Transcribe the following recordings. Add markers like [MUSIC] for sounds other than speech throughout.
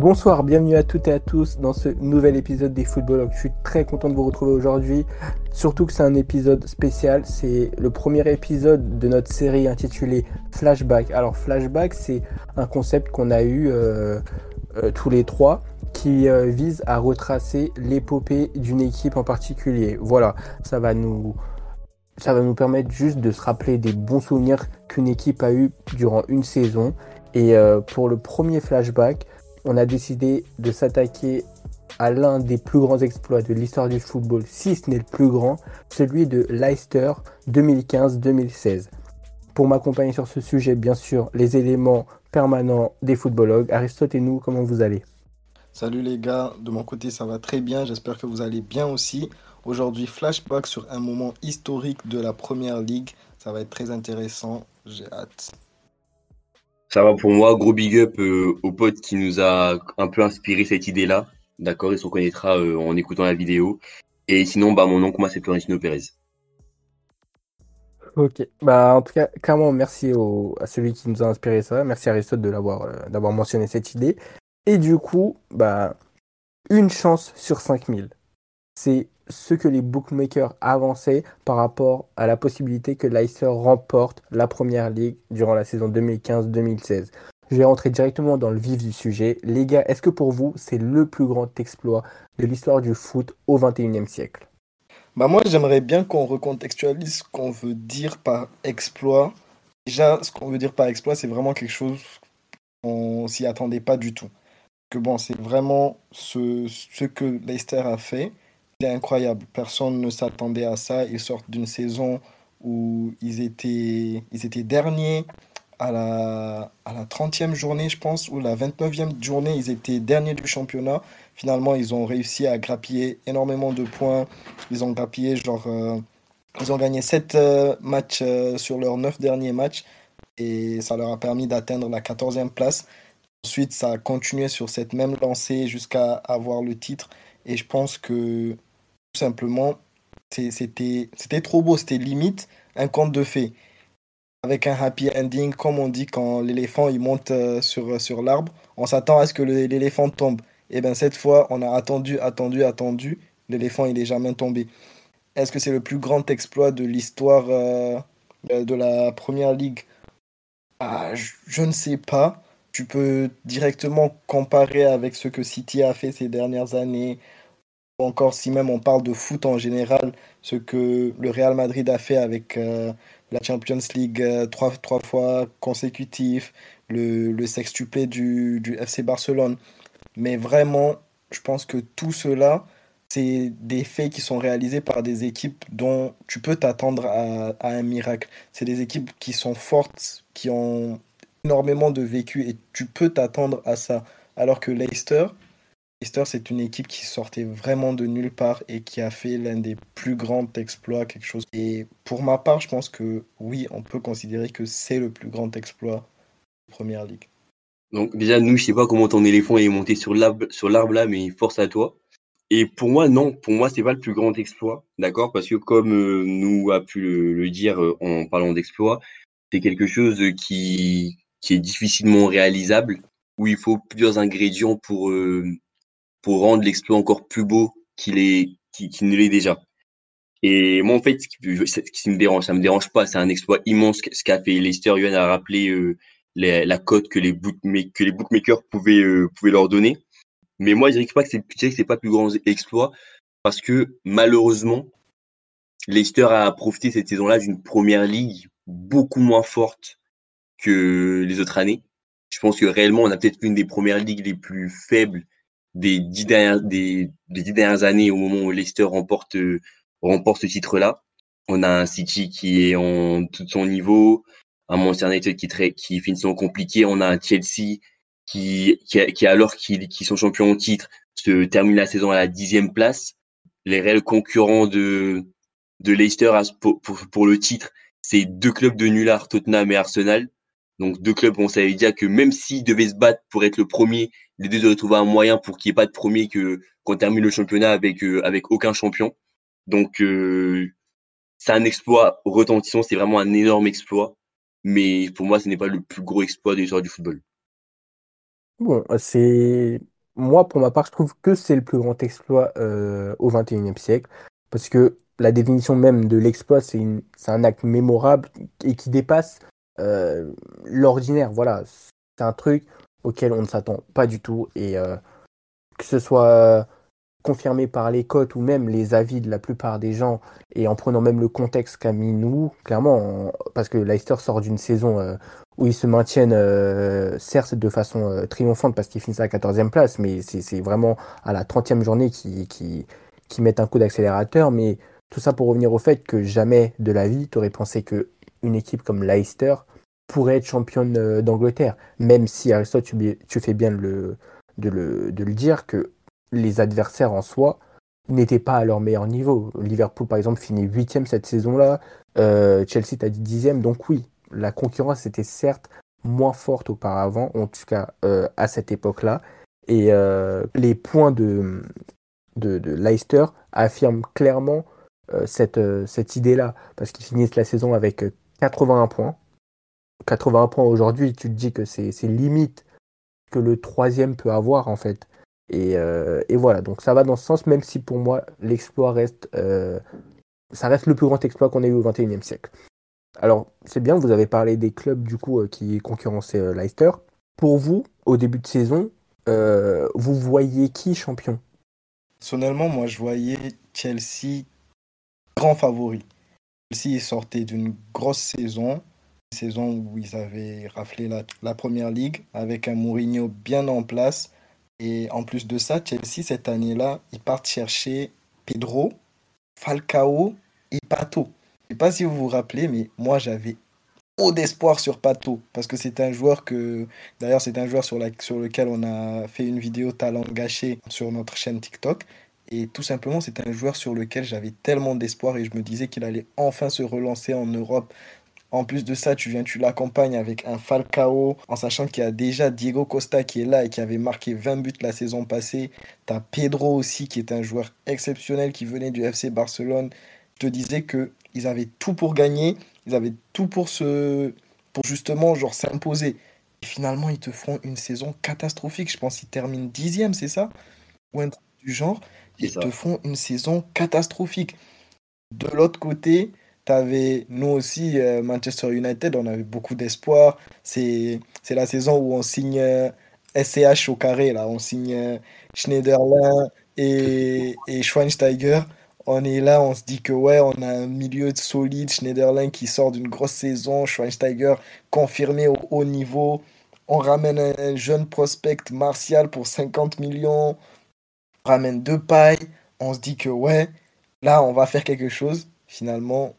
Bonsoir, bienvenue à toutes et à tous dans ce nouvel épisode des Football Je suis très content de vous retrouver aujourd'hui, surtout que c'est un épisode spécial. C'est le premier épisode de notre série intitulée Flashback. Alors Flashback, c'est un concept qu'on a eu euh, euh, tous les trois qui euh, vise à retracer l'épopée d'une équipe en particulier. Voilà, ça va nous ça va nous permettre juste de se rappeler des bons souvenirs qu'une équipe a eu durant une saison. Et pour le premier flashback, on a décidé de s'attaquer à l'un des plus grands exploits de l'histoire du football, si ce n'est le plus grand, celui de Leicester 2015-2016. Pour m'accompagner sur ce sujet, bien sûr, les éléments permanents des footballogues. Aristote et nous, comment vous allez? Salut les gars, de mon côté ça va très bien, j'espère que vous allez bien aussi. Aujourd'hui, flashback sur un moment historique de la Première Ligue, ça va être très intéressant, j'ai hâte. Ça va pour moi. Gros big up euh, au pote qui nous a un peu inspiré cette idée-là. D'accord, il se reconnaîtra euh, en écoutant la vidéo. Et sinon, bah, mon oncle, moi, c'est Florentino Pérez. Ok, bah en tout cas, clairement, merci à celui qui nous a inspiré ça. Merci Aristote de l'avoir euh, d'avoir mentionné cette idée. Et du coup, bah une chance sur 5000. C'est ce que les bookmakers avançaient par rapport à la possibilité que Leicester remporte la première ligue durant la saison 2015-2016. Je vais rentrer directement dans le vif du sujet. Les gars, est-ce que pour vous, c'est le plus grand exploit de l'histoire du foot au XXIe siècle? Bah Moi, j'aimerais bien qu'on recontextualise ce qu'on veut dire par exploit. Déjà, ce qu'on veut dire par exploit, c'est vraiment quelque chose qu'on s'y attendait pas du tout. Que bon, c'est vraiment ce, ce que Leicester a fait c'est incroyable. Personne ne s'attendait à ça. Ils sortent d'une saison où ils étaient, ils étaient derniers à la, à la 30e journée, je pense, ou la 29e journée, ils étaient derniers du championnat. Finalement, ils ont réussi à grappiller énormément de points. Ils ont grappillé, genre, euh, ils ont gagné 7 euh, matchs euh, sur leurs 9 derniers matchs et ça leur a permis d'atteindre la 14e place. Ensuite, ça a continué sur cette même lancée jusqu'à avoir le titre. Et je pense que simplement, c'était trop beau, c'était limite un conte de fées. Avec un happy ending, comme on dit quand l'éléphant il monte euh, sur, sur l'arbre, on s'attend à ce que l'éléphant tombe. Et bien cette fois, on a attendu, attendu, attendu, l'éléphant il est jamais tombé. Est-ce que c'est le plus grand exploit de l'histoire euh, de la première ligue? Ah, je, ne sais pas. Tu peux directement comparer avec ce que City a fait ces dernières années, encore si même on parle de foot en général, ce que le Real Madrid a fait avec euh, la Champions League euh, trois, trois, fois consécutif, le, le sextuplé du, FC Barcelone. Mais vraiment, je pense que tout cela, c'est des faits qui sont réalisés par des équipes dont tu peux t'attendre à, à, un miracle. C'est des équipes qui sont fortes, qui ont énormément de vécu et tu peux t'attendre à ça. Alors que Leicester, Leicester, c'est une équipe qui sortait vraiment de nulle part et qui a fait l'un des plus grands exploits, quelque chose. Et pour ma part, je pense que oui, on peut considérer que c'est le plus grand exploit de Première Ligue. Donc déjà, nous, je sais pas comment ton éléphant est monté sur l'arbre, là, mais force à toi. Et pour moi, non, pour moi, c'est pas le plus grand exploit, d'accord? Parce que comme euh, nous a pu le, dire euh, en parlant d'exploit, c'est quelque chose qui, qui est difficilement réalisable, où il faut plusieurs ingrédients pour, euh, pour rendre l'exploit encore plus beau qu'il est, qu'il ne l'est déjà. Et moi, en fait, ce qui, me dérange, ça me dérange pas. C'est un exploit immense ce qu'a fait Leicester. Yuan a rappelé euh, la cote que les, bookmakers, que euh, pouvaient leur donner. Mais moi, je dirais pas que c'est, je c'est pas plus grand exploit parce que malheureusement, Leicester a profité cette saison-là d'une première ligue beaucoup moins forte que les autres années. Je pense que réellement, on a peut-être une des premières ligues les plus faibles des dix dernières, des, des dix dernières années au moment où Leicester remporte, remporte ce titre-là. On a un City qui est en tout son niveau, un Manchester United qui, très, qui finit son compliqué. On a un Chelsea qui, qui, qui alors qu'ils qui sont champions au titre, se termine la saison à la dixième place. Les réels concurrents de, de Leicester pour, pour, le titre, c'est deux clubs de nullard, Tottenham et Arsenal. Donc deux clubs, on savait déjà que même s'ils devaient se battre pour être le premier, les deux auraient trouvé un moyen pour qu'il n'y ait pas de premier que qu'on termine le championnat avec euh, avec aucun champion. Donc euh, c'est un exploit retentissant, c'est vraiment un énorme exploit. Mais pour moi, ce n'est pas le plus gros exploit de l'histoire du football. Bon, c'est moi, pour ma part, je trouve que c'est le plus grand exploit euh, au XXIe siècle, parce que la définition même de l'exploit, c'est un acte mémorable et qui dépasse l'ordinaire. Voilà, c'est un truc auquel on ne s'attend pas du tout, et euh, que ce soit confirmé par les cotes ou même les avis de la plupart des gens, et en prenant même le contexte qu'a mis nous, clairement, parce que Leicester sort d'une saison euh, où ils se maintiennent, euh, certes de façon euh, triomphante parce qu'ils finissent à la 14e place, mais c'est vraiment à la 30e journée qui, qui, qui mettent un coup d'accélérateur. Mais tout ça pour revenir au fait que jamais de la vie, tu aurais pensé qu'une équipe comme Leicester pourrait être championne d'Angleterre, même si Aristote, tu, tu fais bien de, le, dire que les adversaires en soi n'étaient pas à leur meilleur niveau. Liverpool, par exemple, finit huitième cette saison-là. Euh, Chelsea, t'as dit dixième. Donc oui, la concurrence était certes moins forte auparavant, en tout cas euh, à cette époque-là. Et euh, les points de, de, Leicester affirment clairement cette, cette idée-là, parce qu'ils finissent la saison avec 81 points. 81 points aujourd'hui, tu te dis que c'est limite que le troisième peut avoir en fait. Euh, et, voilà, donc ça va dans ce sens, même si pour moi, l'exploit reste, euh, ça reste le plus grand exploit qu'on ait eu au XXIe siècle. Alors, c'est bien, vous avez parlé des clubs du coup euh, qui concurrençaient Leicester. Pour vous, au début de saison, vous voyez qui champion? Personnellement, moi, je voyais Chelsea grand favori. Chelsea sortait d'une grosse saison, saison où ils avaient raflé la, première ligue avec un Mourinho bien en place et en plus de ça, Chelsea, cette année-là, ils partent chercher Pedro, Falcao et Pato. Je ne sais pas si vous vous rappelez, mais moi, j'avais haut d'espoir sur Pato. Parce que c'est un joueur que. D'ailleurs, c'est un joueur sur lequel on a fait une vidéo talent gâché sur notre chaîne TikTok. Et tout simplement, c'est un joueur sur lequel j'avais tellement d'espoir et je me disais qu'il allait enfin se relancer en Europe en plus de ça, tu viens, tu l'accompagnes avec un Falcao, en sachant qu'il y a déjà Diego Costa qui est là et qui avait marqué 20 buts la saison passée. Tu as Pedro aussi, qui est un joueur exceptionnel qui venait du FC Barcelone. Je te disais qu'ils avaient tout pour gagner, ils avaient tout pour se pour justement genre s'imposer. Et finalement, ils te font une saison catastrophique. Je pense qu'ils terminent dixième, c'est ça? Ou un truc du genre. Ils te font une saison catastrophique. De l'autre côté, avais, nous aussi, euh, Manchester United, on avait beaucoup d'espoir. C'est la saison où on signe SCH euh, au carré, là. On signe euh, Schneiderlin et, et Schweinsteiger. On est là, on se dit que ouais, on a un milieu solide, Schneiderlin qui sort d'une grosse saison, Schweinsteiger confirmé au haut niveau. On ramène un, jeune prospect Martial pour 50 millions. On ramène deux pailles. On se dit que ouais, là, on va faire quelque chose. Finalement,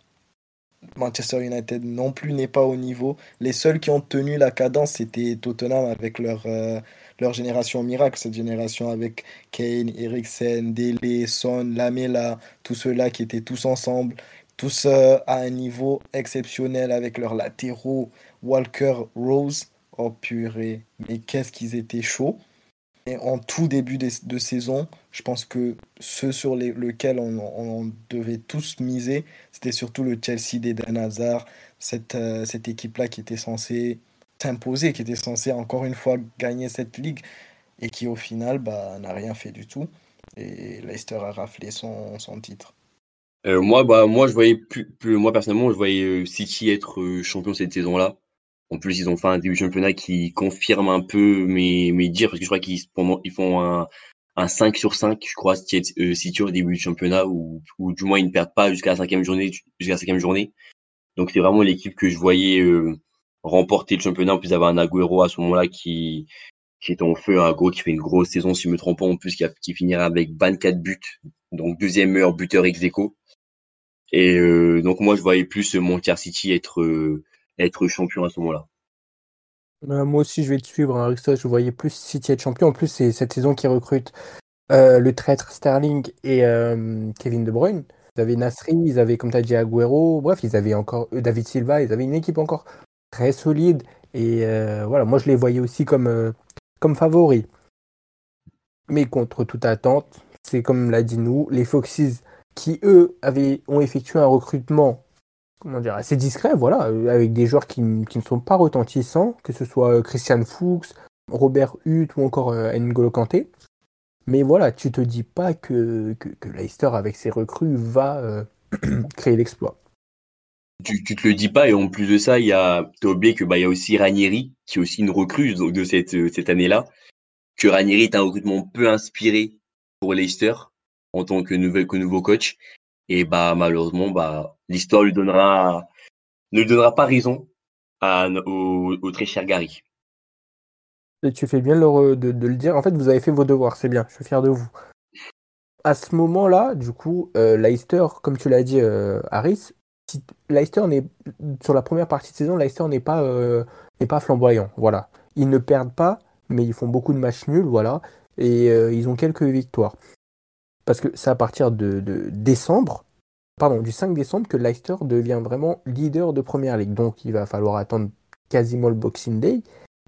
Manchester United non plus n'est pas au niveau. Les seuls qui ont tenu la cadence, c'était Tottenham avec leur, euh, leur génération miracle, cette génération avec Kane, Eriksen, Dele, Son, Lamela, tous ceux-là qui étaient tous ensemble, tous euh, à un niveau exceptionnel avec leurs latéraux, Walker, Rose. Oh purée, mais qu'est-ce qu'ils étaient chauds en tout début de, saison, je pense que ceux sur les, lesquels on, devait tous miser, c'était surtout le Chelsea d'Eden Hazard, cette, euh, cette équipe-là qui était censée s'imposer, qui était censée encore une fois gagner cette ligue, et qui au final bah, n'a rien fait du tout. Et Leicester a raflé son, son titre. Euh, moi, bah, moi, je voyais plus, plus, moi personnellement, je voyais euh, City être champion cette saison-là. En plus, ils ont fait un début de championnat qui confirme un peu mes, mes dires, parce que je crois qu'ils ils font un, un 5 sur 5, je crois, euh, City au début du championnat, ou, ou du moins ils ne perdent pas jusqu'à la cinquième journée. Jusqu'à la cinquième journée. Donc c'est vraiment l'équipe que je voyais euh, remporter le championnat. En plus, il y avait un Agüero à ce moment-là qui, qui est en feu, un Agüero qui fait une grosse saison, si je me trompe pas, en plus, qui, qui finira avec 24 buts, donc deuxième meilleur buteur ex -aequo. Et euh, donc moi, je voyais plus Manchester City être être champion à ce moment-là. Bah, moi aussi, je vais te suivre, hein, Je voyais plus City être champion. En plus, c'est cette saison qui recrute euh, le traître Sterling et euh, Kevin De Bruyne. Ils avaient Nasri, ils avaient, comme tu as dit, Agüero. Bref, ils avaient encore euh, David Silva. Ils avaient une équipe encore très solide. Et voilà, moi, je les voyais aussi comme, comme favoris. Mais contre toute attente, c'est comme l'a dit nous, les Foxes qui, eux, ont effectué un recrutement comment dire, assez discret, voilà, euh, avec des joueurs qui, ne sont pas retentissants, que ce soit euh, Christian Fuchs, Robert Huth ou encore euh, N'Golo Kanté. Mais voilà, tu te dis pas que, que, avec ses recrues, va [CLEARS THROAT] créer l'exploit. Tu, tu te le dis pas, et en plus de ça, a, as oublié que bah, y a aussi Ranieri, qui est aussi une recrue de cette, cette année-là, que Ranieri est un recrutement peu inspiré pour Leicester en tant que nouveau coach. Et bah malheureusement, bah l'histoire lui donnera ne lui donnera pas raison au, très cher Gary. Tu fais bien de, de, le dire. En fait, vous avez fait vos devoirs, c'est bien. Je suis fier de vous. À ce moment-là, du coup, euh, Leicester, comme tu l'as dit, euh, Harris, Leicester n'est sur la première partie de saison, Leicester n'est pas euh, n'est pas flamboyant. Voilà, ils ne perdent pas, mais ils font beaucoup de matchs nuls, voilà, et ils ont quelques victoires parce que c'est à partir de, décembre, pardon, du 5 décembre que Leicester devient vraiment leader de Première Ligue. Donc il va falloir attendre quasiment le Boxing Day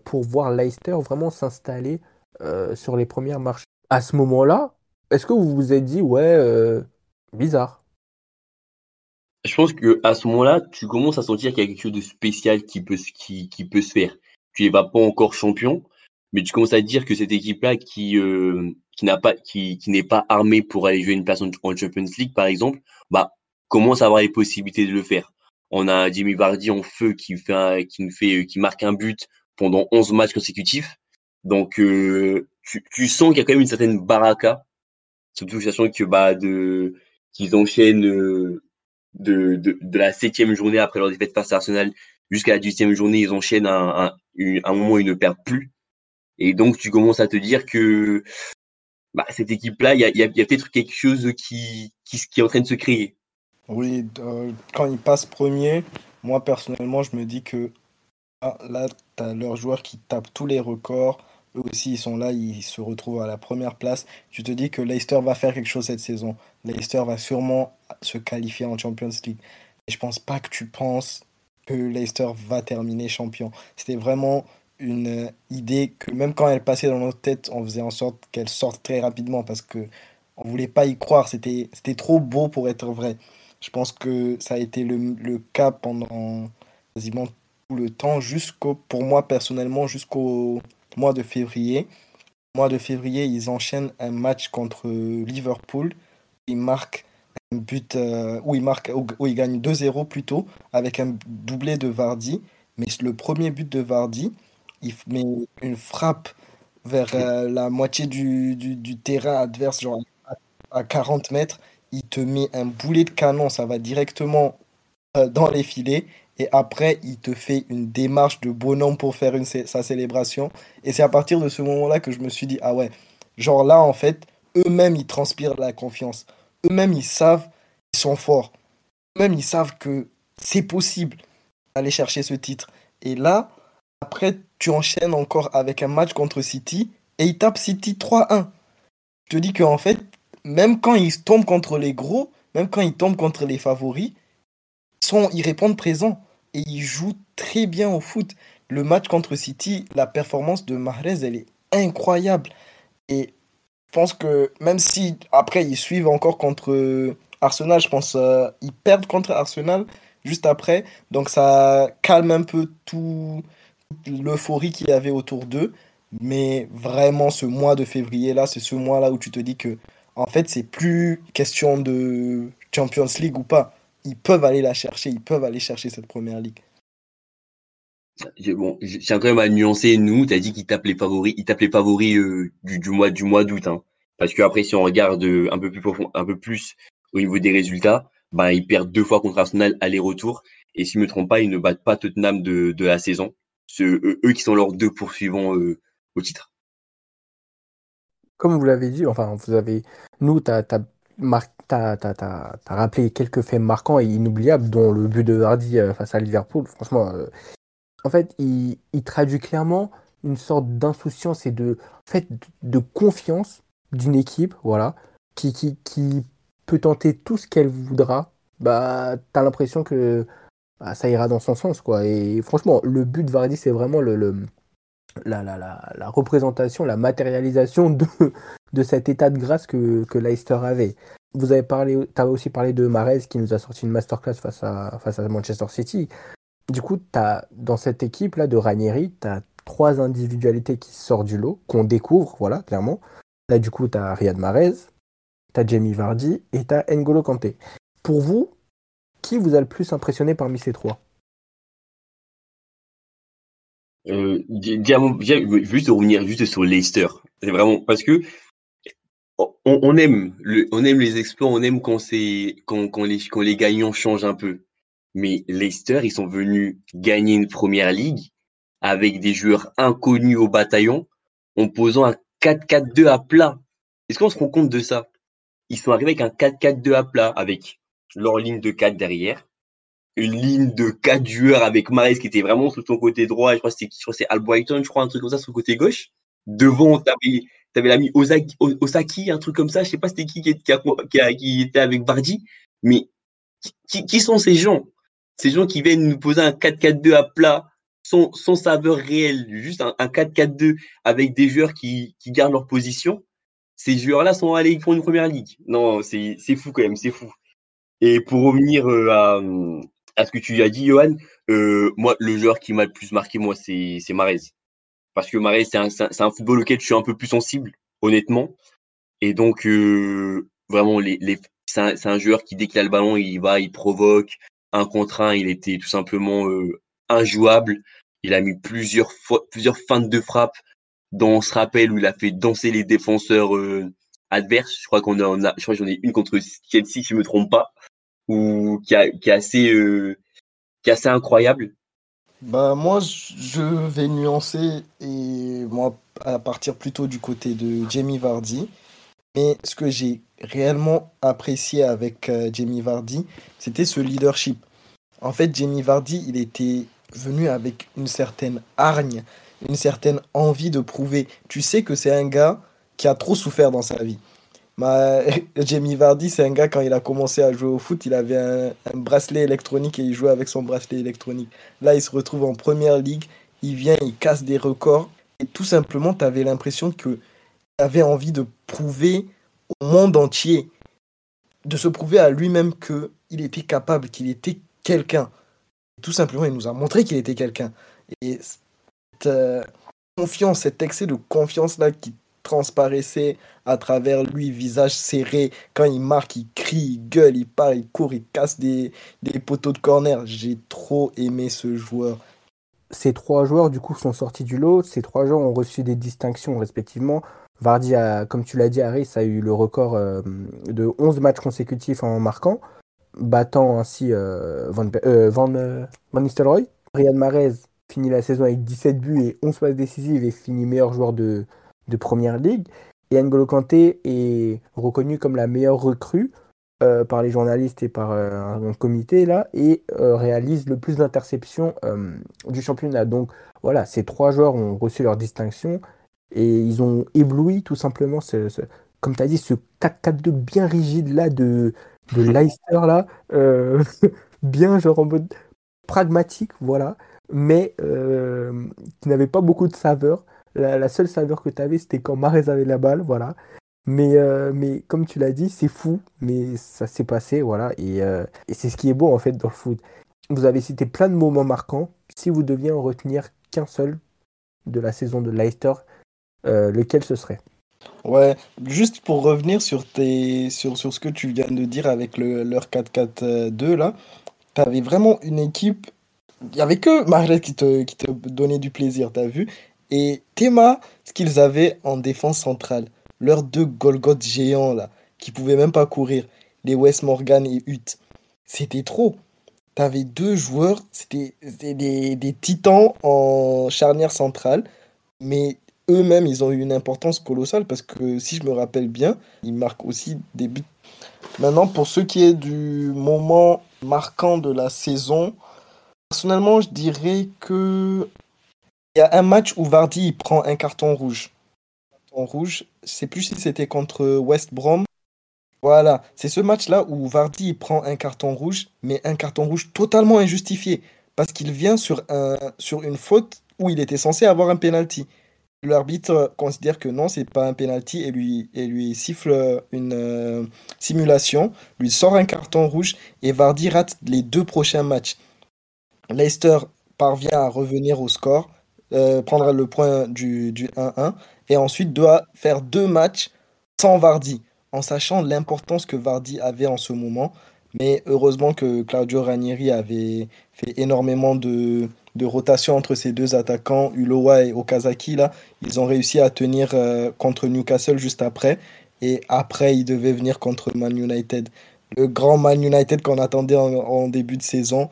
pour voir Leicester vraiment s'installer euh, sur les premières marches. À ce moment-là, est-ce que vous vous êtes dit, ouais, euh, bizarre? Je pense qu'à ce moment-là, tu commences à sentir qu'il y a quelque chose de spécial qui peut, qui peut se faire. Tu n'es pas encore champion, mais tu commences à dire que cette équipe-là qui, euh, qui n'a pas, qui, qui n'est pas armé pour aller jouer une place en, Champions League, par exemple, bah, commence à avoir les possibilités de le faire? On a Jimmy Vardy en feu qui fait, qui nous fait, qui marque un but pendant 11 matchs consécutifs. Donc, euh, tu, tu, sens qu'il y a quand même une certaine baraka. Surtout, sachant que, bah, de, qu'ils enchaînent euh, de, de, de, la septième journée après leur défaite face à Arsenal jusqu'à la deuxième journée, ils enchaînent un, un, un moment où ils ne perdent plus. Et donc, tu commences à te dire que bah, cette équipe-là, il y a, peut-être quelque chose qui, qui, qui, est en train de se créer. Oui, euh, quand ils passent premier, moi personnellement, je me dis que ah, là, tu as leurs joueurs qui tapent tous les records. Eux aussi, ils sont là, ils se retrouvent à la première place. Tu te dis que Leicester va faire quelque chose cette saison. Leicester va sûrement se qualifier en Champions League. Et je pense pas que tu penses que Leicester va terminer champion. C'était vraiment une idée que même quand elle passait dans notre tête, on faisait en sorte qu'elle sorte très rapidement parce que on voulait pas y croire. C'était, c'était trop beau pour être vrai. Je pense que ça a été le, le cas pendant quasiment tout le temps, jusqu'au, pour moi personnellement, jusqu'au mois de février. Mois de février, ils enchaînent un match contre Liverpool. Ils marquent un but euh, où ils marquent, où ils gagnent 2-0 plutôt, avec un doublé de Vardy. Mais le premier but de Vardy, il met une frappe vers euh, la moitié du, du, terrain adverse, genre à, 40 mètres, il te met un boulet de canon, ça va directement euh, dans les filets. Et après, il te fait une démarche de bonhomme pour faire une, sa célébration. Et c'est à partir de ce moment-là que je me suis dit, ah ouais, genre là, en fait, eux-mêmes, ils transpirent la confiance. Eux-mêmes, ils savent, ils sont forts. Eux-mêmes, ils savent que c'est possible d'aller chercher ce titre. Et là, après, tu enchaînes encore avec un match contre City et ils tapent City 3-1. Je te dis qu'en fait, même quand ils tombent contre les gros, même quand ils tombent contre les favoris, ils, répondent présent et ils jouent très bien au foot. Le match contre City, la performance de Mahrez, elle est incroyable. Et je pense que même si après ils suivent encore contre Arsenal, je pense euh, ils perdent contre Arsenal juste après. Donc ça calme un peu tout, l'euphorie qu'il y avait autour d'eux. Mais vraiment, ce mois de février-là, c'est ce mois-là où tu te dis que, en fait, c'est plus question de Champions League ou pas. Ils peuvent aller la chercher, ils peuvent aller chercher cette première ligue. Bon, j'ai quand même à nuancer. Nous, tu as dit qu'ils tapent les favoris, ils tapent les favoris euh, du, mois du mois d'août. Hein. Parce qu'après, si on regarde euh, un peu plus profond, un peu plus au niveau des résultats, ben, ils perdent deux fois contre Arsenal aller-retour. Et si je me trompe pas, ils ne battent pas Tottenham de la saison eux qui sont leurs deux poursuivants euh, au titre. Comme vous l'avez dit, enfin, vous avez, nous, tu as, rappelé quelques faits marquants et inoubliables, dont le but de Hardy euh, face à Liverpool. Franchement, euh, en fait, il, traduit clairement une sorte d'insouciance et de, fait, de confiance d'une équipe, voilà, qui, qui, qui peut tenter tout ce qu'elle voudra. Bah, as l'impression que bah, ça ira dans son sens. quoi. Et franchement, le but de Vardy, c'est vraiment le, la, la, la, représentation, la matérialisation de, de cet état de grâce que, que Leicester avait. Vous avez parlé, tu aussi parlé de Marez qui nous a sorti une masterclass face à, face à Manchester City. Du coup, as, dans cette équipe-là de Ranieri, tu as trois individualités qui sortent du lot, qu'on découvre, voilà, clairement. Là, du coup, tu as Riyad Mahrez, tu as Jamie Vardy et tu as N'Golo Kanté. Pour vous, qui vous a le plus impressionné parmi ces trois? Euh, juste revenir juste sur Leicester. C'est vraiment parce que on, aime les exploits, on aime quand, les, quand les gagnants changent un peu. Mais Leicester, ils sont venus gagner une première ligue avec des joueurs inconnus au bataillon en posant un 4-4-2 à plat. Est-ce qu'on se rend compte de ça? Ils sont arrivés avec un 4-4-2 à plat avec leur ligne de 4 derrière, une ligne de 4 joueurs avec Mares qui était vraiment sur son côté droit, je crois que c'est Albrighton, je crois, un truc comme ça sur le côté gauche. Devant, t'avais avais l'ami Osaki, un truc comme ça, je sais pas c'était qui qui, qui, était avec Bardi, mais qui, qui, sont ces gens? Ces gens qui viennent nous poser un 4-4-2 à plat sans, sans saveur réelle, juste un, 4-4-2 avec des joueurs qui, qui gardent leur position. Ces joueurs-là sont allés pour une première ligue. Non, c'est fou quand même, c'est fou. Et pour revenir euh, à, à ce que tu as dit, Johan, euh, moi, le joueur qui m'a le plus marqué, moi, c'est Marez. Parce que Marez, c'est un, un, football auquel je suis un peu plus sensible, honnêtement. Et donc, euh, vraiment, les, les, c'est un, un, joueur qui, dès qu'il a le ballon, il va, il provoque. Un contre un, il était tout simplement injouable. Il a mis plusieurs, fois, plusieurs feintes de frappe dont on se rappelle où il a fait danser les défenseurs euh, adverses. Je crois qu'on en a, je crois que j'en ai une contre Chelsea, si je me trompe pas, ou qui, est assez, euh, qui est assez incroyable. Bah moi je vais nuancer et moi à partir plutôt du côté de Jamie Vardy. Mais ce que j'ai réellement apprécié avec euh, Jamie Vardy, c'était ce leadership. En fait, Jamie Vardy, il était venu avec une certaine hargne, une certaine envie de prouver. Tu sais que c'est un gars qui a trop souffert dans sa vie. Ma... [LAUGHS] Jamie Vardy, c'est un gars, quand il a commencé à jouer au foot, il avait un, bracelet électronique et il jouait avec son bracelet électronique. Là, il se retrouve en première ligue, il vient, il casse des records. Et tout simplement, tu avais l'impression qu'il avait envie de prouver au monde entier, de se prouver à lui-même qu'il était capable, qu'il était quelqu'un. Tout simplement, il nous a montré qu'il était quelqu'un. Et cette euh, confiance, cet excès de confiance-là qui transparaissait à travers lui, visage serré, quand il marque, il crie, il gueule, il part, il court, il casse des, des poteaux de corner. J'ai trop aimé ce joueur. Ces trois joueurs, du coup, sont sortis du lot. Ces trois joueurs ont reçu des distinctions, respectivement. Vardy, a, comme tu l'as dit, Harris a eu le record euh, de 11 matchs consécutifs en marquant battant ainsi euh, Van, euh, Van, Nistelrooy. Riyad Mahrez finit la saison avec 17 buts et 11 passes décisives et finit meilleur joueur de, de Première Ligue. Et N'Golo Kanté est reconnu comme la meilleure recrue par les journalistes et par un comité là et réalise le plus d'interceptions du championnat. Donc voilà, ces trois joueurs ont reçu leur distinction et ils ont ébloui tout simplement ce, comme tu as dit, ce 4-4-2 bien rigide là de, de Leicester là, euh, [LAUGHS] bien genre en mode pragmatique, voilà, mais euh, qui n'avait pas beaucoup de saveur. La, seule saveur que tu avais, c'était quand Marais avait la balle, voilà. Mais, euh, mais comme tu l'as dit, c'est fou, mais ça s'est passé, voilà, et, et c'est ce qui est beau en fait dans le foot. Vous avez cité plein de moments marquants. Si vous deviez en retenir qu'un seul de la saison de Leicester, lequel ce serait? Ouais, juste pour revenir sur, tes, sur, sur ce que tu viens de dire avec le, leur 4-4-2 là, tu avais vraiment une équipe. Il n'y avait que Marlet qui te, qui te donnait du plaisir, tu as vu? Et Théma, ce qu'ils avaient en défense centrale, leurs deux Golgoth géants là, qui pouvaient même pas courir, les Wes Morgan et Hutt, c'était trop. Tu avais deux joueurs, c'était des, des titans en charnière centrale, mais eux-mêmes, ils ont eu une importance colossale parce que si je me rappelle bien, ils marquent aussi des buts. Maintenant, pour ce qui est du moment marquant de la saison, personnellement, je dirais que il y a un match où Vardy prend un carton rouge. En rouge, sais plus si c'était contre West Brom. Voilà, c'est ce match-là où Vardy prend un carton rouge, mais un carton rouge totalement injustifié parce qu'il vient sur, un, sur une faute où il était censé avoir un penalty. L'arbitre considère que non, c'est pas un penalty et lui, et lui siffle une euh, simulation, lui sort un carton rouge et Vardy rate les deux prochains matchs. Leicester parvient à revenir au score, euh, prendra le point du, du 1-1 et ensuite doit faire deux matchs sans Vardy, en sachant l'importance que Vardy avait en ce moment. Mais heureusement que Claudio Ranieri avait fait énormément de, de rotation entre ces deux attaquants, Ulowa et Okazaki. Là, ils ont réussi à tenir euh, contre Newcastle juste après. Et après, ils devaient venir contre Man United. Le grand Man United qu'on attendait en, début de saison,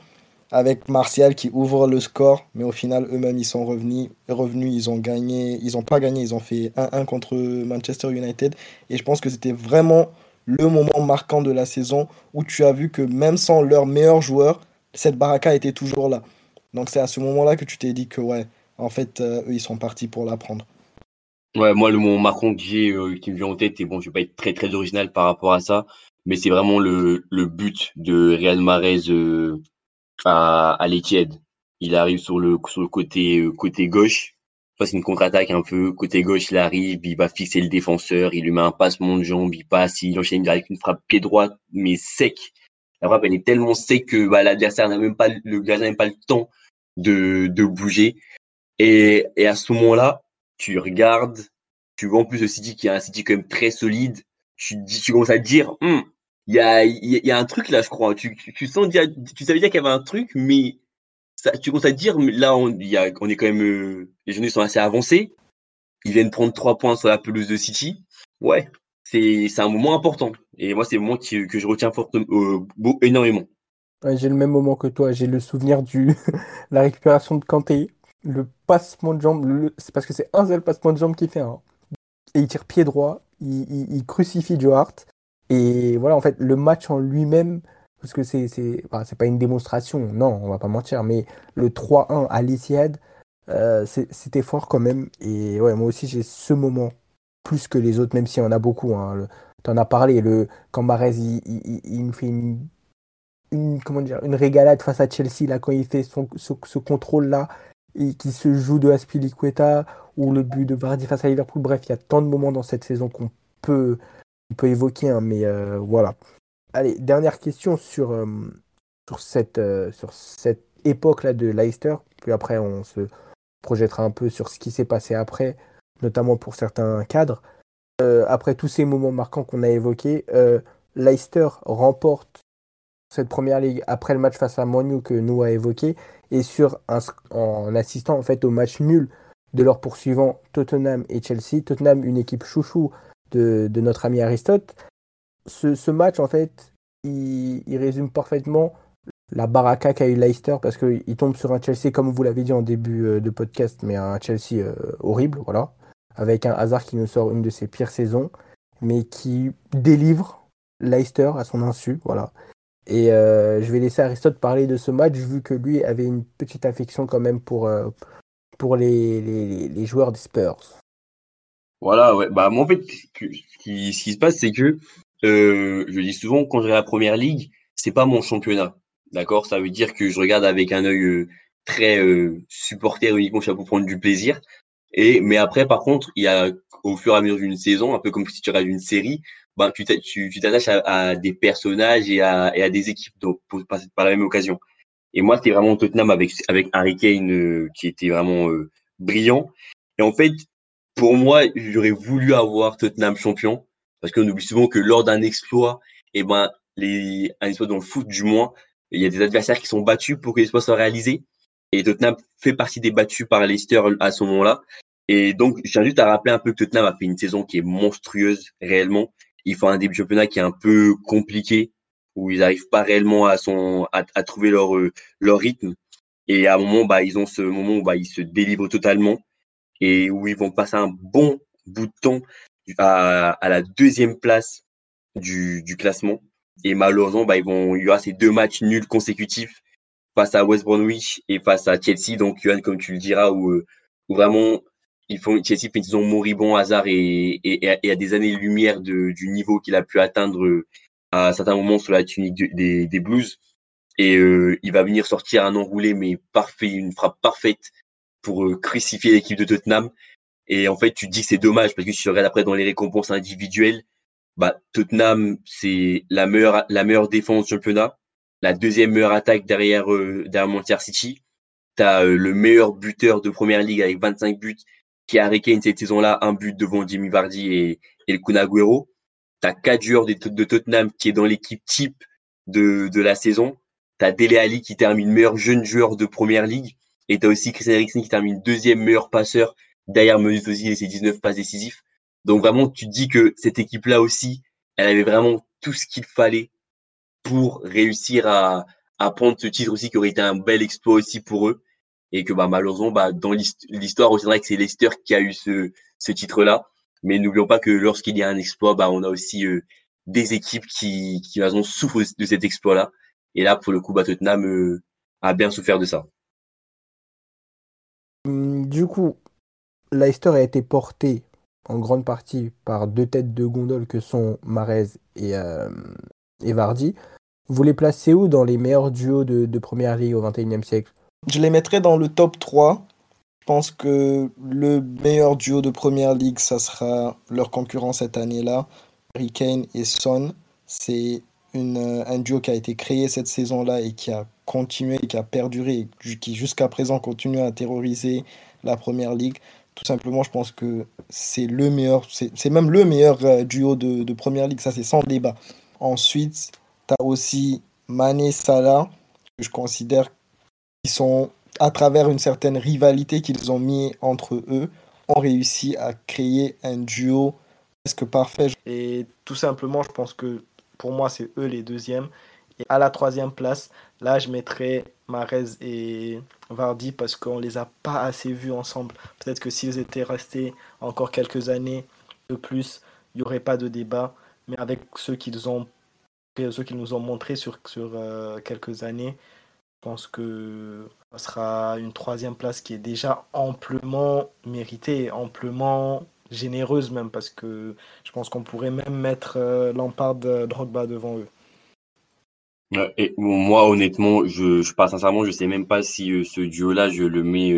avec Martial qui ouvre le score. Mais au final, eux-mêmes, ils sont revenus, revenus. Ils ont gagné. Ils n'ont pas gagné. Ils ont fait 1-1 contre Manchester United. Et je pense que c'était vraiment le moment marquant de la saison où tu as vu que même sans leur meilleur joueur, cette baraka était toujours là. Donc c'est à ce moment-là que tu t'es dit que ouais, en fait, euh, eux, ils sont partis pour l'apprendre. Ouais, moi, le moment marquant que j'ai, euh, qui me vient en tête, et bon, je vais pas être très très original par rapport à ça, mais c'est vraiment le, le but de Real Mahrez euh, à, à Il arrive sur le, sur le côté, côté gauche. C'est une contre-attaque un peu. Côté gauche, il arrive, il va fixer le défenseur, il lui met un passement de jambe, il passe, il enchaîne avec une frappe pied droit, mais sec. La frappe, elle est tellement sec que bah, l'adversaire n'a même pas, le gardien n'a même pas le temps de, de bouger. Et, et à ce moment-là, tu regardes, tu vois en plus le City qui est un City quand même très solide. Tu, tu commences à te dire, hum, il y, a, il y a un truc là, je crois. Tu, tu, sens, tu savais dire qu'il y avait un truc, mais tu commences à dire, là, on, y a, on est quand même, euh, les jeunes sont assez avancés. Ils viennent prendre trois points sur la pelouse de City. Ouais, c'est, un moment important. Et moi, c'est le moment qui, que je retiens fortement, euh, énormément j'ai le même moment que toi. J'ai le souvenir du [LAUGHS] la récupération de Kanté, le passement de jambe. C'est parce que c'est un seul passement de jambe qui fait un. Et il tire pied droit, il, crucifie Joe Hart. Et voilà, en fait, le match en lui-même, parce que c'est c'est pas une démonstration, non, on va pas mentir, mais le 3-1 à l'Etihad, euh, c'était fort quand même. Et ouais, moi aussi j'ai ce moment plus que les autres, même s'il y en a beaucoup. Hein. en as parlé, le quand Marez il, il, il, nous fait une comment dire, une régalade face à Chelsea là, quand il fait son, ce, contrôle-là et qui se joue de Aspilicueta ou le but de Vardy face à Liverpool. Bref, il y a tant de moments dans cette saison qu'on peut, on peut évoquer, hein, mais euh, voilà. Allez, dernière question sur, euh, euh, sur cette époque-là de Leicester. Puis après, on se projettera un peu sur ce qui s'est passé après, notamment pour certains cadres. après tous ces moments marquants qu'on a évoqués, Leicester remporte cette première ligue après le match face à Manu que nous a évoqué et en assistant en fait au match nul de leurs poursuivants Tottenham et Chelsea. Tottenham, une équipe chouchou de, notre ami Aristote. Ce, match en fait, il, résume parfaitement la baraka qu'a eu Leicester parce qu'il tombe sur un Chelsea comme vous l'avez dit en début euh, de podcast, mais un Chelsea euh, horrible, voilà, avec un hasard qui nous sort une de ses pires saisons, mais qui délivre Leicester à son insu, voilà. Et euh, je vais laisser Aristote parler de ce match, vu que lui avait une petite affection quand même pour, pour les, joueurs des Spurs. Voilà, ouais. Bah, moi, en fait, ce qui, ce qui se passe, c'est que euh, je dis souvent, quand je à la première ligue, c'est pas mon championnat. D'accord? Ça veut dire que je regarde avec un œil euh, très euh, supporter uniquement pour prendre du plaisir. Et, mais après, par contre, il y a au fur et à mesure d'une saison, un peu comme si tu regardes une série, ben, tu t'attaches à, à, des personnages et à, et à des équipes donc, pour, par, par, la même occasion. Et moi, c'était vraiment Tottenham avec, avec Harry Kane euh, qui était vraiment euh, brillant. Et en fait, pour moi, j'aurais voulu avoir Tottenham champion parce qu'on oublie souvent que lors d'un exploit, et eh ben, les, un exploit dans le foot du moins, il y a des adversaires qui sont battus pour que l'exploit soit réalisé. Et Tottenham fait partie des battus par Leicester à ce moment-là. Et donc, je tiens juste à rappeler un peu que Tottenham a fait une saison qui est monstrueuse réellement ils font un début de championnat qui est un peu compliqué, où ils n'arrivent pas réellement à, son, à, à, trouver leur, euh, leur rythme. Et à un moment, bah, ils ont ce moment où bah, ils se délivrent totalement et où ils vont passer un bon bout de temps à, à la deuxième place du, du classement. Et malheureusement, bah, ils vont, il y aura ces deux matchs nuls consécutifs face à West Bromwich et face à Chelsea. Donc, Johan, comme tu le diras, où, euh, où vraiment ils font Chelsea fait une saison moribond, hasard et, et, et, à des années-lumière de, du niveau qu'il a pu atteindre euh, à certains moments sur la tunique des, des Blues. Et euh, il va venir sortir un enroulé, mais parfait, une frappe parfaite pour euh, crucifier l'équipe de Tottenham. Et en fait, tu te dis que c'est dommage parce que si tu regardes après dans les récompenses individuelles, bah, Tottenham, c'est la meilleure, la meilleure défense du championnat, la deuxième meilleure attaque derrière, euh, derrière Manchester City. Tu as le meilleur buteur de première ligue avec 25 buts qui a Harry cette saison-là, un but devant Jimmy Vardy et, et le Kun Agüero. T'as quatre joueurs de, de, Tottenham qui est dans l'équipe type de, de la saison. T'as Dele Ali qui termine meilleur jeune joueur de première ligue. Et t'as aussi Christian Eriksen qui termine deuxième meilleur passeur derrière Mesut Ozil et ses 19 passes décisifs. Donc vraiment, tu te dis que cette équipe-là aussi, elle avait vraiment tout ce qu'il fallait pour réussir à, à prendre ce titre aussi, qui aurait été un bel exploit aussi pour eux. Et que bah, malheureusement, bah, dans l'histoire, on dirait que c'est Leicester qui a eu ce, ce titre-là. Mais n'oublions pas que lorsqu'il y a un exploit, bah, on a aussi euh, des équipes qui, qui souffrent de cet exploit-là. Et là, pour le coup, bah, Tottenham euh, a bien souffert de ça. Du coup, Leicester a été porté en grande partie par deux têtes de gondole que sont Marez et, euh, Vardy. Vous les placez où dans les meilleurs duos de, première ligue au XXIe siècle? Je les mettrais dans le top 3. Je pense que le meilleur duo de première ligue, ça sera leur concurrent cette année-là. Harry Kane et Son. C'est un duo qui a été créé cette saison-là et qui a continué, qui a perduré, qui jusqu'à présent continue à terroriser la première ligue. Tout simplement, je pense que c'est le meilleur, c'est même le meilleur euh, duo de, de première ligue, ça c'est sans débat. Ensuite, tu as aussi Mané Salah, que je considère qu'ils sont, à travers une certaine rivalité qu'ils ont mis entre eux, ont réussi à créer un duo presque parfait. Et tout simplement, je pense que pour moi, c'est eux les deuxièmes. Et à la troisième place, là, je mettrais Marez et Vardy parce qu'on les a pas assez vus ensemble. Peut-être que s'ils étaient restés encore quelques années de plus, il n'y aurait pas de débat. Mais avec ceux qu'ils ont ceux nous ont montré sur, sur euh, quelques années, je pense que ce sera une troisième place qui est déjà amplement méritée, amplement généreuse même, parce que je pense qu'on pourrait même mettre euh, Lampard Drogba devant eux. Et moi, honnêtement, je, je pas sincèrement, je sais même pas si euh, ce duo-là, je le mets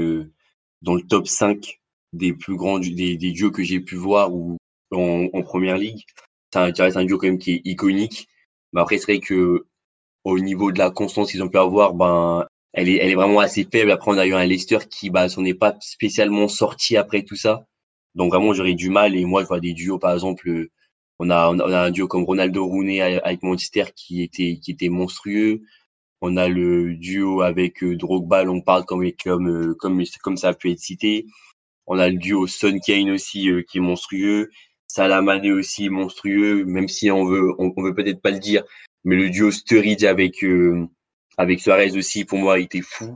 dans le top 5 des plus grands des, des duos que j'ai pu voir ou en, en première ligue. Ça reste un duo quand même qui est iconique. Mais après, c'est vrai que au niveau de la constance qu'ils ont pu avoir, ben, elle est, elle est vraiment assez faible. Après, on a eu un Leicester qui, bah, s'en est pas spécialement sorti après tout ça. Donc vraiment, j'aurais du mal. Et moi, je vois des duos, par exemple, on a, on a un duo comme Ronaldo Rooney avec Manchester qui était, qui était monstrueux. On a le duo avec euh, Drogba, on parle comme, comme, euh, comme, comme ça a pu être cité. On a le duo Son Kane aussi euh, qui est monstrueux. Salamane aussi monstrueux, même si on veut, on, veut peut-être pas le dire, mais le duo Sturridge avec euh, avec Suarez aussi pour moi était fou.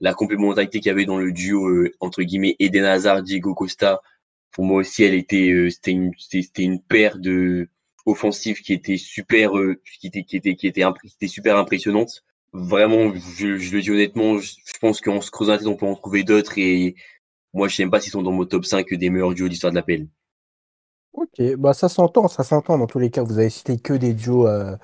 La complémentarité qu'il y avait dans le duo entre guillemets Eden Hazard, Diego Costa, pour moi aussi elle était euh, c'était une c'était une paire de offensives qui était super qui était qui était qui était, super impressionnante. Vraiment, je, je le dis honnêtement, je, pense qu'en se creusant la tête, on peut en trouver d'autres et moi je sais même pas s'ils sont dans mon top 5 des meilleurs duos d'histoire de la PL. Ok, bah ça s'entend, ça s'entend dans tous les cas. Vous avez cité que des duos euh,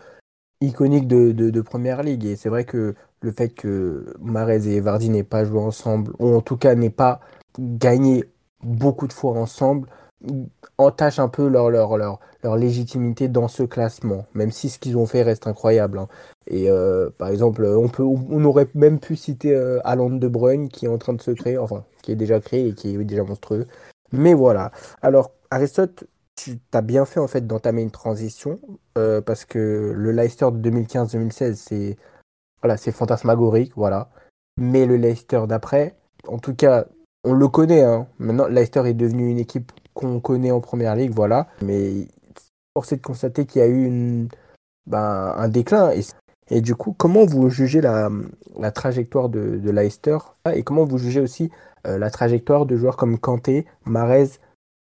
iconiques de, de, première ligue. Et c'est vrai que le fait que Marez et Vardy n'aient pas joué ensemble, ou en tout cas n'aient pas gagné beaucoup de fois ensemble, entache un peu leur, leur, leur, leur, légitimité dans ce classement, même si ce qu'ils ont fait reste incroyable. Hein. Et euh, par exemple, on, peut, on aurait même pu citer euh, De Bruyne qui est en train de se créer, enfin qui est déjà créé et qui est déjà monstrueux. Mais voilà. Alors, Aristote, tu as bien fait en fait d'entamer une transition euh, parce que le Leicester de 2015-2016 c'est voilà c'est fantasmagorique voilà mais le Leicester d'après en tout cas on le connaît hein. maintenant Leicester est devenu une équipe qu'on connaît en première ligue voilà. Mais force est de constater qu'il y a eu une, ben, un déclin. Et, du coup comment vous jugez la, la trajectoire de, de, Leicester? Et comment vous jugez aussi euh, la trajectoire de joueurs comme Kanté, Marez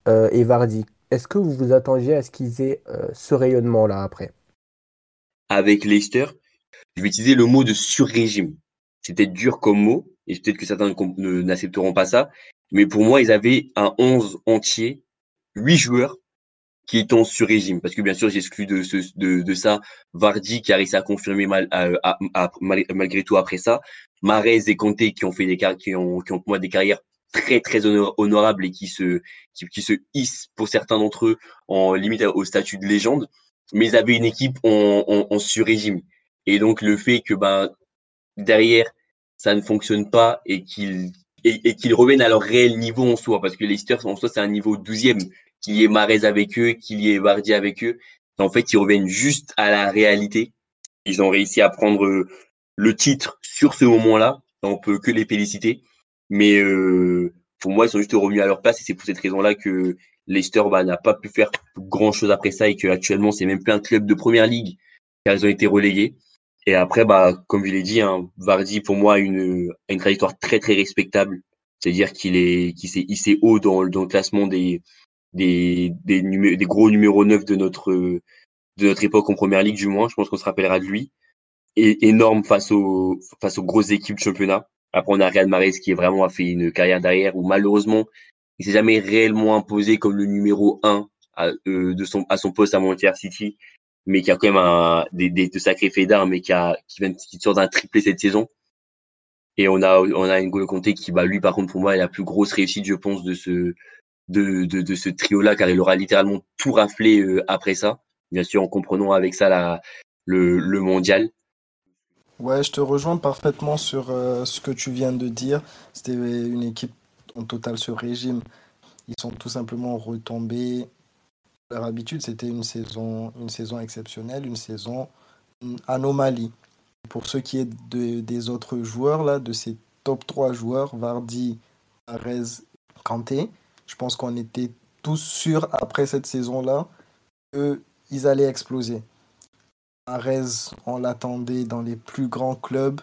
euh, et Vardy? Est-ce que vous vous attendiez à ce qu'ils aient euh, ce rayonnement-là après? Avec Leicester, je vais utiliser le mot de sur-régime. C'était dur comme mot, et peut-être que certains n'accepteront pas ça, mais pour moi, ils avaient un 11 entier, 8 joueurs qui étaient en sur-régime. Parce que bien sûr, j'exclus de, de, de, ça Vardy qui a réussi à confirmer mal, malgré tout après ça. Marez et Conte qui ont fait des qui ont, qui ont moi des carrières très très honorable et qui se qui, qui, se hissent pour certains d'entre eux en limite au statut de légende mais ils avaient une équipe en, en, en sur-régime et donc le fait que ben derrière ça ne fonctionne pas et qu'ils et, qu'ils reviennent à leur réel niveau en soi parce que Leicester en soi c'est un niveau 12e qu'il y ait Marez avec eux, qu'il y ait Vardy avec eux. En fait, ils reviennent juste à la réalité. Ils ont réussi à prendre euh, le titre sur ce moment-là. On peut que les féliciter. Mais euh, pour moi, ils sont juste revenus à leur place et c'est pour cette raison-là que Leicester bah, n'a pas pu faire grand-chose après ça et qu'actuellement, c'est même plus un club de première ligue car ils ont été relégués. Et après, bah, comme je l'ai dit, hein, Vardy, pour moi, a une, une trajectoire très, très respectable. C'est-à-dire qu'il est, qu'il s'est hissé haut dans, dans le classement des, des, des, des gros numéros 9 de notre, de notre époque en première ligue, du moins. Je pense qu'on se rappellera de lui. Et énorme face aux, face aux grosses équipes du championnat. Après, on a Real Marais qui est vraiment a fait une carrière derrière où malheureusement, il s'est jamais réellement imposé comme le numéro 1 à, euh, de son, à son poste à Manchester City, mais qui a quand même des, des, de sacrés faits d'armes et qui, a, qui, vient, qui sort d'un triplé cette saison. Et on a, on a N'Golo Conte qui, bah, lui, par contre, pour moi, est la plus grosse réussite, je pense, de ce, de, de, de ce trio-là, car il aura littéralement tout raflé euh, après ça. Bien sûr, en comprenant avec ça la, le, le mondial. Ouais, je te rejoins parfaitement sur euh, ce que tu viens de dire. C'était une équipe en total sur régime. Ils sont tout simplement retombés. Leur habitude, c'était une saison, une saison exceptionnelle, une saison anomalie. Pour ce qui est de, des autres joueurs, là, de ces top 3 joueurs, Vardy, Arez, Kanté, je pense qu'on était tous sûrs après cette saison-là qu'ils allaient exploser. Marez, on l'attendait dans les plus grands clubs.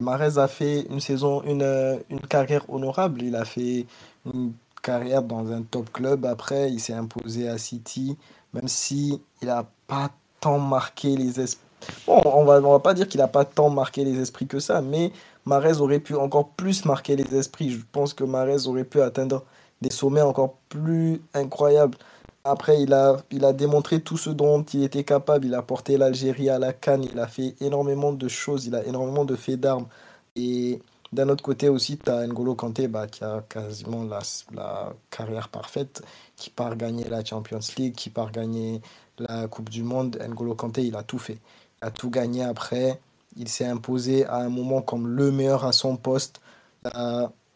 Marez a fait une saison, une, une carrière honorable. Il a fait une carrière dans un top club. Après, il s'est imposé à City, même si il n'a pas tant marqué les esprits. Bon, on va, on va pas dire qu'il n'a pas tant marqué les esprits que ça, mais Marez aurait pu encore plus marquer les esprits. Je pense que Marez aurait pu atteindre des sommets encore plus incroyables. Après, il a, il a démontré tout ce dont il était capable. Il a porté l'Algérie à la canne. Il a fait énormément de choses. Il a énormément de faits d'armes. Et d'un autre côté aussi, tu as N'Golo Kanté bah, qui a quasiment la, la carrière parfaite, qui part gagner la Champions League, qui part gagner la Coupe du Monde. N'Golo Kanté, il a tout fait. Il a tout gagné après. Il s'est imposé à un moment comme le meilleur à son poste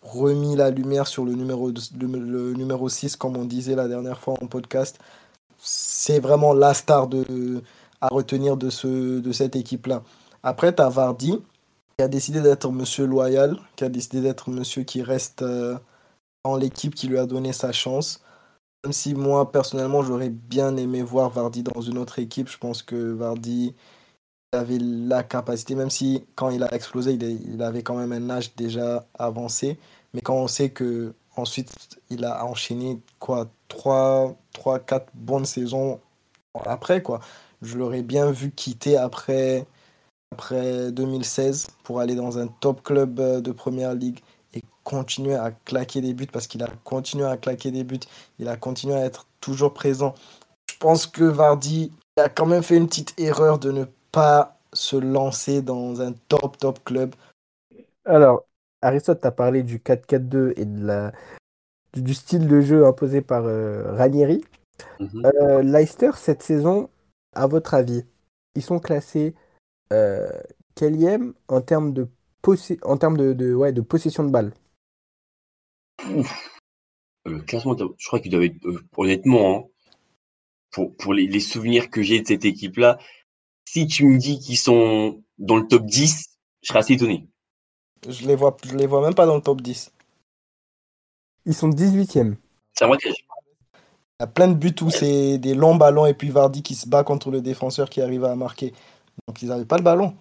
remis la lumière sur le numéro, le numéro 6, comme on disait la dernière fois en podcast. C'est vraiment la star de, à retenir de, ce, de cette équipe-là. Après, tu as Vardy, qui a décidé d'être monsieur loyal, qui a décidé d'être monsieur qui reste euh, dans l'équipe, qui lui a donné sa chance. Même si moi, personnellement, j'aurais bien aimé voir Vardy dans une autre équipe, je pense que Vardy avait la capacité, même si quand il a explosé, il, avait quand même un âge déjà avancé. Mais quand on sait que ensuite il a enchaîné quoi 3, 3 4 bonnes saisons après quoi. Je l'aurais bien vu quitter après après 2016 pour aller dans un top club euh, de première ligue et continuer à claquer des buts parce qu'il a continué à claquer des buts, il a continué à être toujours présent. Je pense que Vardy a quand même fait une petite erreur de ne pas se lancer dans un top, top club. Alors, Aristote t'a parlé du 4-4-2 et de la, du, style de jeu imposé par euh, Ranieri. Mhm. Euh, Leicester, cette saison, à votre avis, ils sont classés euh, en termes de, en termes de, de, ouais, de possession de balle? Le classement, je crois qu'il doivent être, euh, honnêtement, hein, pour, pour les, les souvenirs que j'ai de cette équipe-là, si tu me dis qu'ils sont dans le top 10, je serais assez étonné. Je les vois, je les vois même pas dans le top 10. Ils sont 18e. C'est vrai Il y a plein de buts où c'est des longs ballons et puis Vardy qui se bat contre le défenseur qui arrive à marquer. Donc ils n'avaient pas le ballon.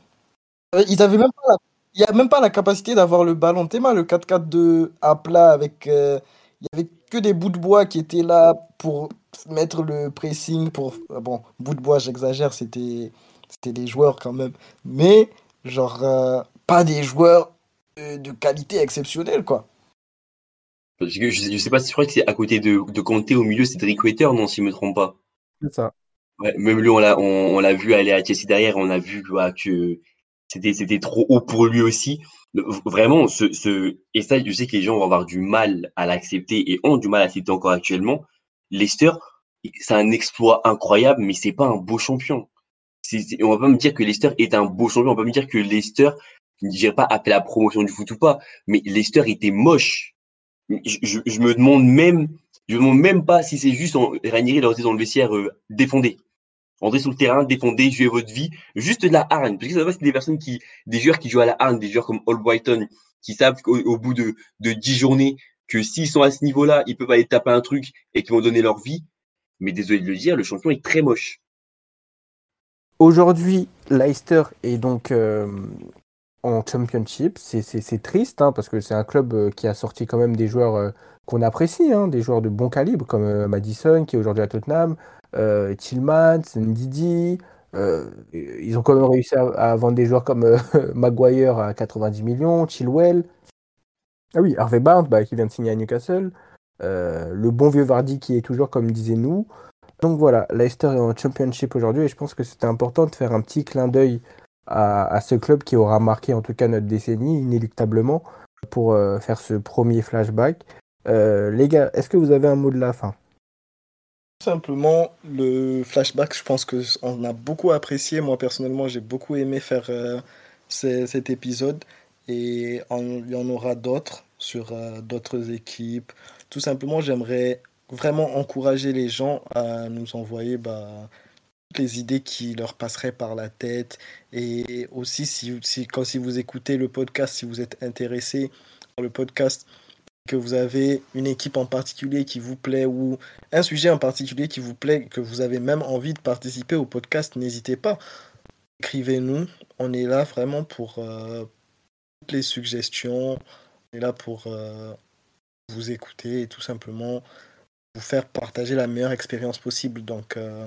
Euh, ils avaient même pas Il n'y a même pas la capacité d'avoir le ballon. T'es mal le 4-4-2 à plat avec. Euh, il y avait que des bouts de bois qui étaient là pour mettre le pressing. Pour... Bon, bout de bois, j'exagère, c'était c'était des joueurs quand même. Mais, genre, euh, pas des joueurs de, qualité exceptionnelle, quoi. Parce que je, sais pas si je crois que c'est à côté de, de au milieu, c'est Drake Waiter, non, si je me trompe pas. C'est ça. Même lui, on l'a vu aller à Chelsea derrière, on a vu que c'était trop haut pour lui aussi. Vraiment, ce, ce, et ça, je sais que les gens vont avoir du mal à l'accepter et ont du mal à l'accepter encore actuellement. Leicester, c'est un exploit incroyable, mais c'est pas un beau champion on va pas me dire que Leicester est un beau champion, on va pas me dire que Leicester, je ne dirais pas après la promotion du foot ou pas, mais Leicester était moche. Je, me demande même Je demande même pas si c'est juste en, Ranieri leur dit dans le vestiaire euh, défendez. Entrez sur le terrain, défendez, jouez votre vie. Juste de la hargne. Parce que ça va, c'est des personnes qui, des joueurs qui jouent à la hargne, des joueurs comme Albrighton, qui savent qu'au bout de, de 10 journées, que s'ils sont à ce niveau-là, ils peuvent aller taper un truc et qu'ils vont donner leur vie. Mais désolé de le dire, le champion est très moche. Aujourd'hui, Leicester est donc euh, en Championship. C'est triste hein, parce que c'est un club euh, qui a sorti quand même des joueurs euh, qu'on apprécie, hein, des joueurs de bon calibre comme Madison qui est aujourd'hui à Tottenham, Tillman, Ndidi. ils ont quand même réussi à, vendre des joueurs comme [LAUGHS] Maguire à 90 millions, Chilwell. Ah oui, Harvey Barnes bah, qui vient de signer à Newcastle. le bon vieux Vardy qui est toujours comme disait nous. Donc voilà, Leicester est en Championship aujourd'hui et je pense que c'était important de faire un petit clin d'œil à, ce club qui aura marqué en tout cas notre décennie inéluctablement pour euh, faire ce premier flashback. Euh, les gars, est-ce que vous avez un mot de la fin? Simplement, le flashback, je pense qu'on a beaucoup apprécié. Moi, personnellement, j'ai beaucoup aimé faire euh, cet épisode. Et il y en aura d'autres sur d'autres équipes. Tout simplement, j'aimerais vraiment encourager les gens à nous envoyer bah, les idées qui leur passeraient par la tête. Et aussi, si, si, quand si vous écoutez le podcast, si vous êtes intéressé par le podcast, que vous avez une équipe en particulier qui vous plaît ou un sujet en particulier qui vous plaît, que vous avez même envie de participer au podcast, n'hésitez pas. Écrivez-nous. On est là vraiment pour euh, toutes les suggestions. On est là pour euh, vous écouter et tout simplement vous faire partager la meilleure expérience possible. Donc, euh,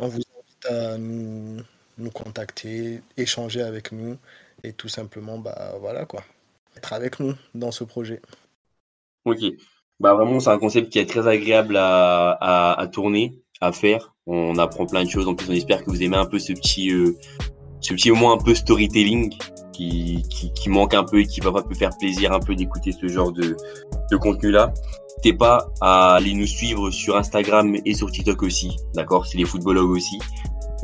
on vous invite à nous, nous, contacter, échanger avec nous et tout simplement, bah voilà quoi, être avec nous dans ce projet. Ok. Bah vraiment, c'est un concept qui est très agréable à, à, tourner, à faire. On apprend plein de choses. En plus, on espère que vous aimez un peu ce petit, euh, ce petit moment un peu storytelling qui, qui, qui, manque un peu et qui va peut faire plaisir un peu d'écouter ce genre de, de contenu-là. N'hésitez pas à aller nous suivre sur Instagram et sur TikTok aussi, d'accord? C'est les footballogues aussi.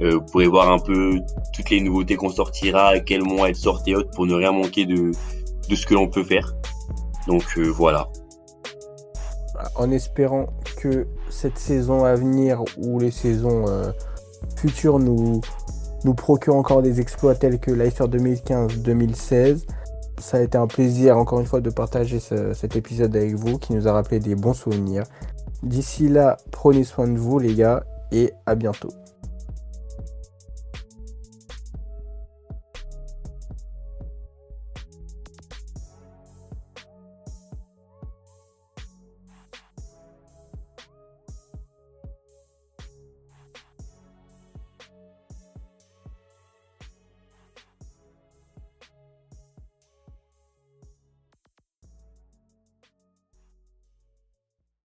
Euh, vous pourrez voir un peu toutes les nouveautés qu'on sortira, à quel mois elles sortent et autres pour ne rien manquer de, de ce que l'on peut faire. Donc euh, voilà. En espérant que cette saison à venir ou les saisons euh, futures nous, nous procurent encore des exploits tels que Leicester 2015-2016 ça a été un plaisir encore une fois de partager cet épisode avec vous qui nous a rappelé des bons souvenirs. D'ici là, prenez soin de vous les gars et à bientôt.